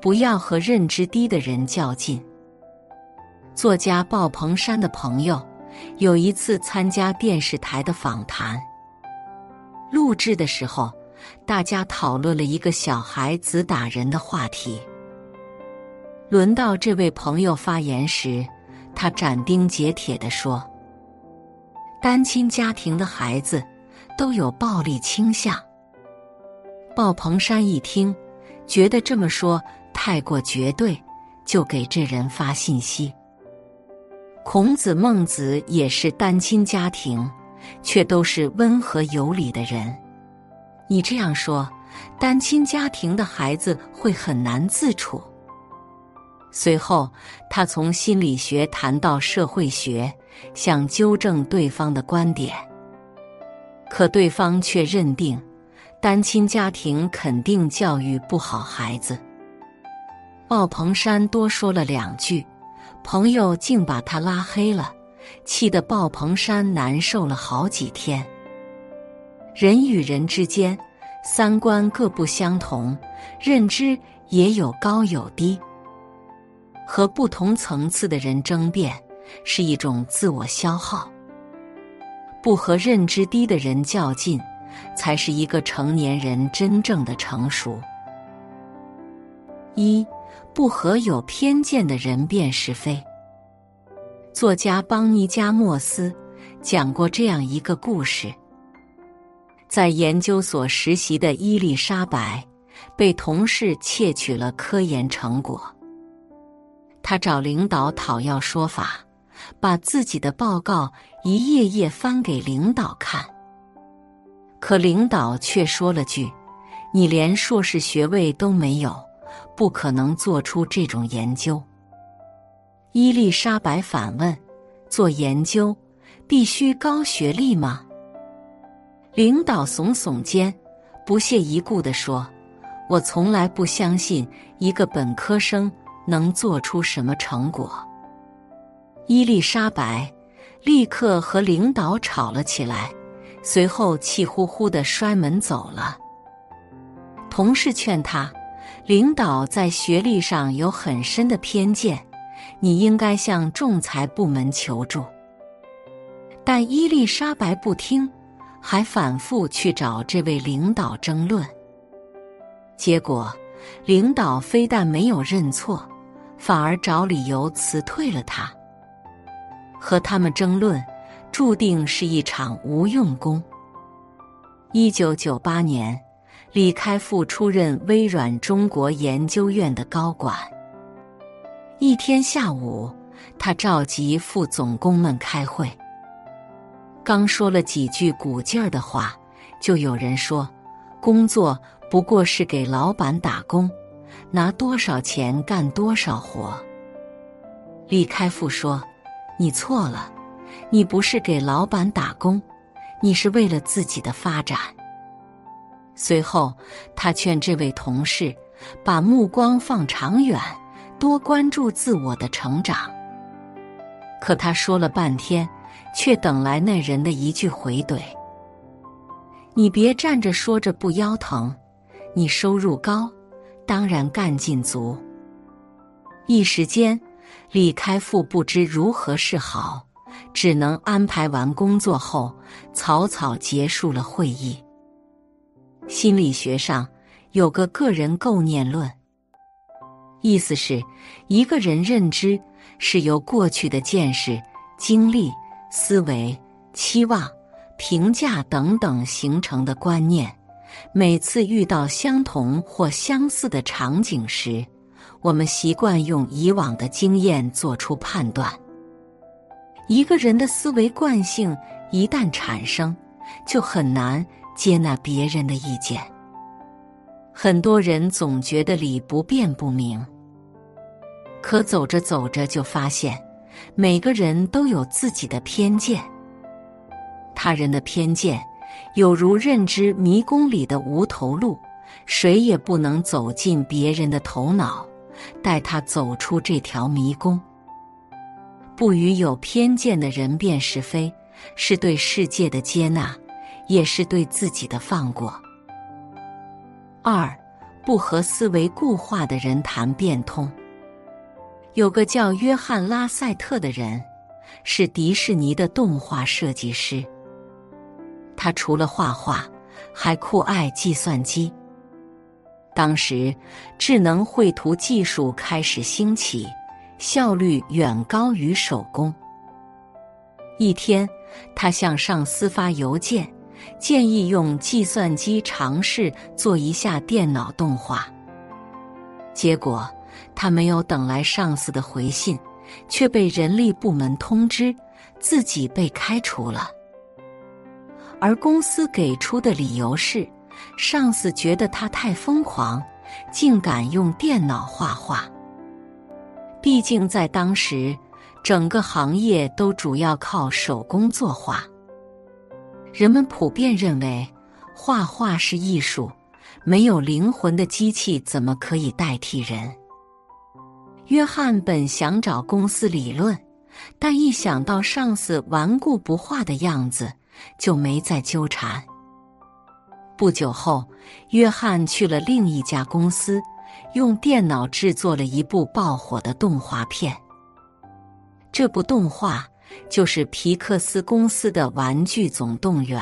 不要和认知低的人较劲。作家鲍鹏山的朋友有一次参加电视台的访谈，录制的时候，大家讨论了一个小孩子打人的话题。轮到这位朋友发言时，他斩钉截铁地说：“单亲家庭的孩子都有暴力倾向。”鲍鹏山一听，觉得这么说太过绝对，就给这人发信息。孔子、孟子也是单亲家庭，却都是温和有礼的人。你这样说，单亲家庭的孩子会很难自处。随后，他从心理学谈到社会学，想纠正对方的观点，可对方却认定单亲家庭肯定教育不好孩子。鲍鹏山多说了两句，朋友竟把他拉黑了，气得鲍鹏山难受了好几天。人与人之间，三观各不相同，认知也有高有低。和不同层次的人争辩是一种自我消耗，不和认知低的人较劲，才是一个成年人真正的成熟。一不和有偏见的人辨是非。作家邦尼加莫斯讲过这样一个故事：在研究所实习的伊丽莎白被同事窃取了科研成果。他找领导讨要说法，把自己的报告一页页翻给领导看。可领导却说了句：“你连硕士学位都没有，不可能做出这种研究。”伊丽莎白反问：“做研究必须高学历吗？”领导耸耸肩，不屑一顾地说：“我从来不相信一个本科生。”能做出什么成果？伊丽莎白立刻和领导吵了起来，随后气呼呼的摔门走了。同事劝他，领导在学历上有很深的偏见，你应该向仲裁部门求助。但伊丽莎白不听，还反复去找这位领导争论。结果，领导非但没有认错。反而找理由辞退了他。和他们争论，注定是一场无用功。一九九八年，李开复出任微软中国研究院的高管。一天下午，他召集副总工们开会，刚说了几句鼓劲儿的话，就有人说：“工作不过是给老板打工。”拿多少钱干多少活？李开复说：“你错了，你不是给老板打工，你是为了自己的发展。”随后，他劝这位同事把目光放长远，多关注自我的成长。可他说了半天，却等来那人的一句回怼：“你别站着说着不腰疼，你收入高。”当然干劲足。一时间，李开复不知如何是好，只能安排完工作后，草草结束了会议。心理学上有个个人构念论，意思是一个人认知是由过去的见识、经历、思维、期望、评价等等形成的观念。每次遇到相同或相似的场景时，我们习惯用以往的经验做出判断。一个人的思维惯性一旦产生，就很难接纳别人的意见。很多人总觉得理不辩不明，可走着走着就发现，每个人都有自己的偏见，他人的偏见。有如认知迷宫里的无头路，谁也不能走进别人的头脑，带他走出这条迷宫。不与有偏见的人辨是非，是对世界的接纳，也是对自己的放过。二，不和思维固化的人谈变通。有个叫约翰·拉塞特的人，是迪士尼的动画设计师。他除了画画，还酷爱计算机。当时，智能绘图技术开始兴起，效率远高于手工。一天，他向上司发邮件，建议用计算机尝试做一下电脑动画。结果，他没有等来上司的回信，却被人力部门通知自己被开除了。而公司给出的理由是，上司觉得他太疯狂，竟敢用电脑画画。毕竟在当时。整个行业都主要靠手工作画，人们普遍认为画画是艺术，没有灵魂的机器怎么可以代替人？约翰本想找公司理论，但一想到上司顽固不化的样子，就没再纠缠。不久后，约翰去了另一家公司，用电脑制作了一部爆火的动画片。这部动画就是皮克斯公司的《玩具总动员》。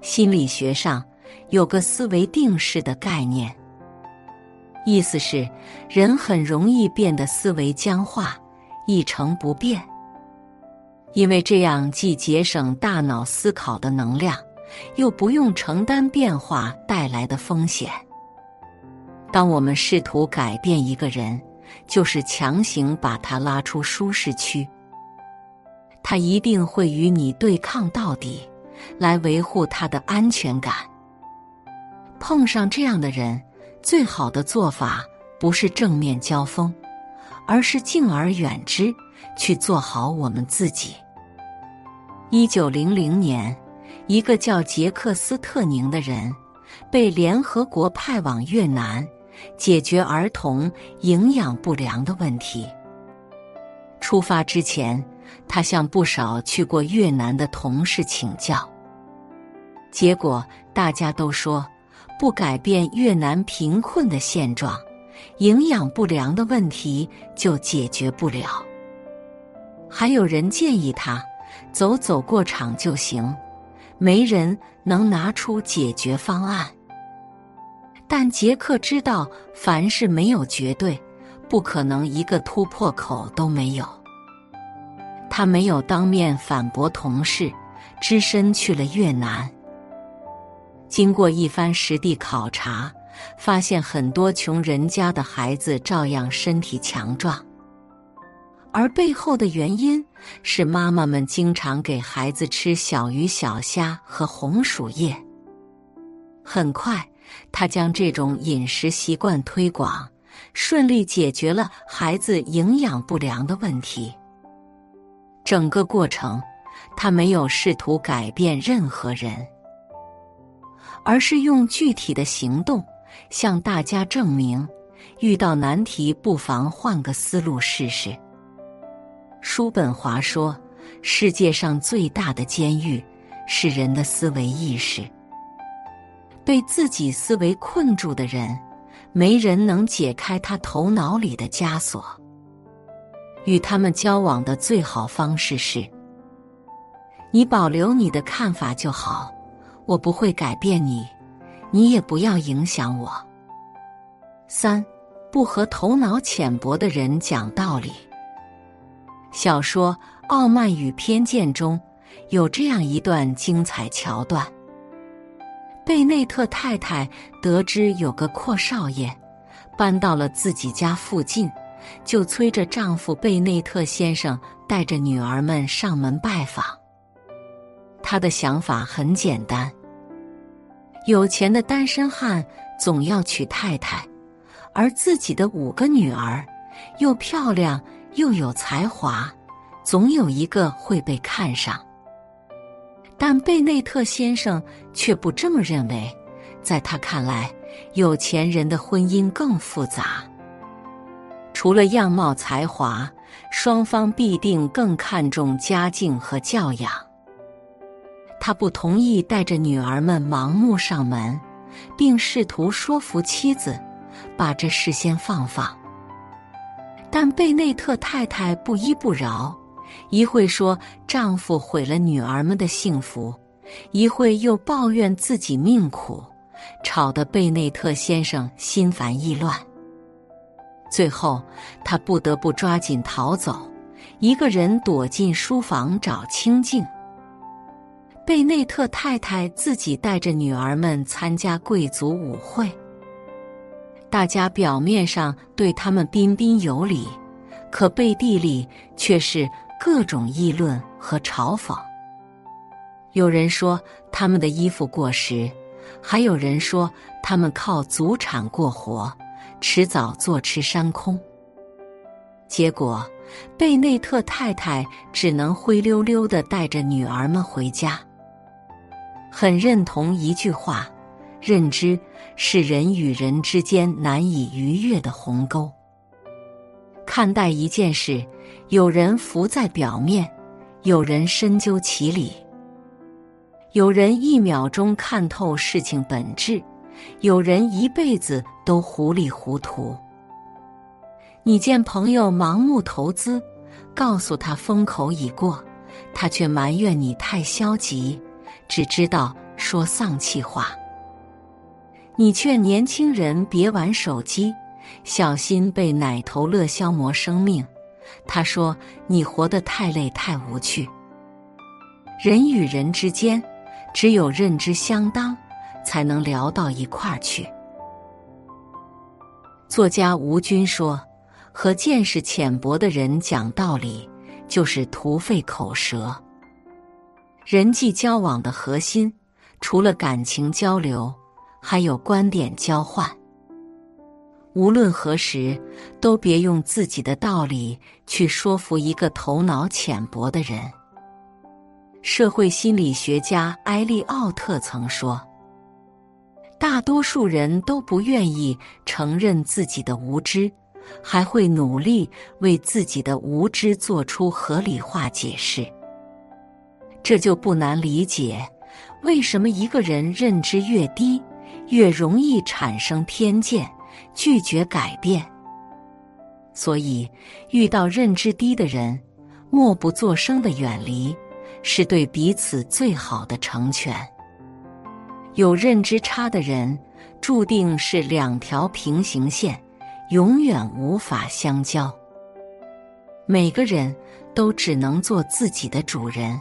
心理学上有个思维定式的概念，意思是人很容易变得思维僵化、一成不变，因为这样既节省大脑思考的能量，又不用承担变化带来的风险。当我们试图改变一个人，就是强行把他拉出舒适区，他一定会与你对抗到底，来维护他的安全感。碰上这样的人，最好的做法不是正面交锋，而是敬而远之，去做好我们自己。一九零零年，一个叫杰克斯特宁的人被联合国派往越南。解决儿童营养不良的问题。出发之前，他向不少去过越南的同事请教，结果大家都说，不改变越南贫困的现状，营养不良的问题就解决不了。还有人建议他走走过场就行，没人能拿出解决方案。但杰克知道，凡事没有绝对，不可能一个突破口都没有。他没有当面反驳同事，只身去了越南。经过一番实地考察，发现很多穷人家的孩子照样身体强壮，而背后的原因是妈妈们经常给孩子吃小鱼小虾和红薯叶。很快。他将这种饮食习惯推广，顺利解决了孩子营养不良的问题。整个过程，他没有试图改变任何人，而是用具体的行动向大家证明：遇到难题不妨换个思路试试。叔本华说：“世界上最大的监狱是人的思维意识。”被自己思维困住的人，没人能解开他头脑里的枷锁。与他们交往的最好方式是：你保留你的看法就好，我不会改变你，你也不要影响我。三，不和头脑浅薄的人讲道理。小说《傲慢与偏见》中有这样一段精彩桥段。贝内特太太得知有个阔少爷搬到了自己家附近，就催着丈夫贝内特先生带着女儿们上门拜访。她的想法很简单：有钱的单身汉总要娶太太，而自己的五个女儿又漂亮又有才华，总有一个会被看上。但贝内特先生却不这么认为，在他看来，有钱人的婚姻更复杂。除了样貌才华，双方必定更看重家境和教养。他不同意带着女儿们盲目上门，并试图说服妻子把这事先放放。但贝内特太太不依不饶，一会说丈夫毁了女儿们的幸福，一会又抱怨自己命苦，吵得贝内特先生心烦意乱。最后，他不得不抓紧逃走，一个人躲进书房找清静。贝内特太太自己带着女儿们参加贵族舞会。大家表面上对他们彬彬有礼，可背地里却是各种议论和嘲讽。有人说他们的衣服过时，还有人说他们靠祖产过活，迟早坐吃山空。结果，贝内特太太只能灰溜溜的带着女儿们回家。很认同一句话。认知是人与人之间难以逾越的鸿沟。看待一件事，有人浮在表面，有人深究其理；有人一秒钟看透事情本质，有人一辈子都糊里糊涂。你见朋友盲目投资，告诉他风口已过，他却埋怨你太消极，只知道说丧气话。你劝年轻人别玩手机，小心被奶头乐消磨生命。他说你活得太累太无趣。人与人之间，只有认知相当，才能聊到一块儿去。作家吴军说：“和见识浅薄的人讲道理，就是徒费口舌。人际交往的核心，除了感情交流。”还有观点交换。无论何时，都别用自己的道理去说服一个头脑浅薄的人。社会心理学家埃利奥特曾说：“大多数人都不愿意承认自己的无知，还会努力为自己的无知做出合理化解释。”这就不难理解，为什么一个人认知越低。越容易产生偏见，拒绝改变。所以，遇到认知低的人，默不作声的远离，是对彼此最好的成全。有认知差的人，注定是两条平行线，永远无法相交。每个人都只能做自己的主人。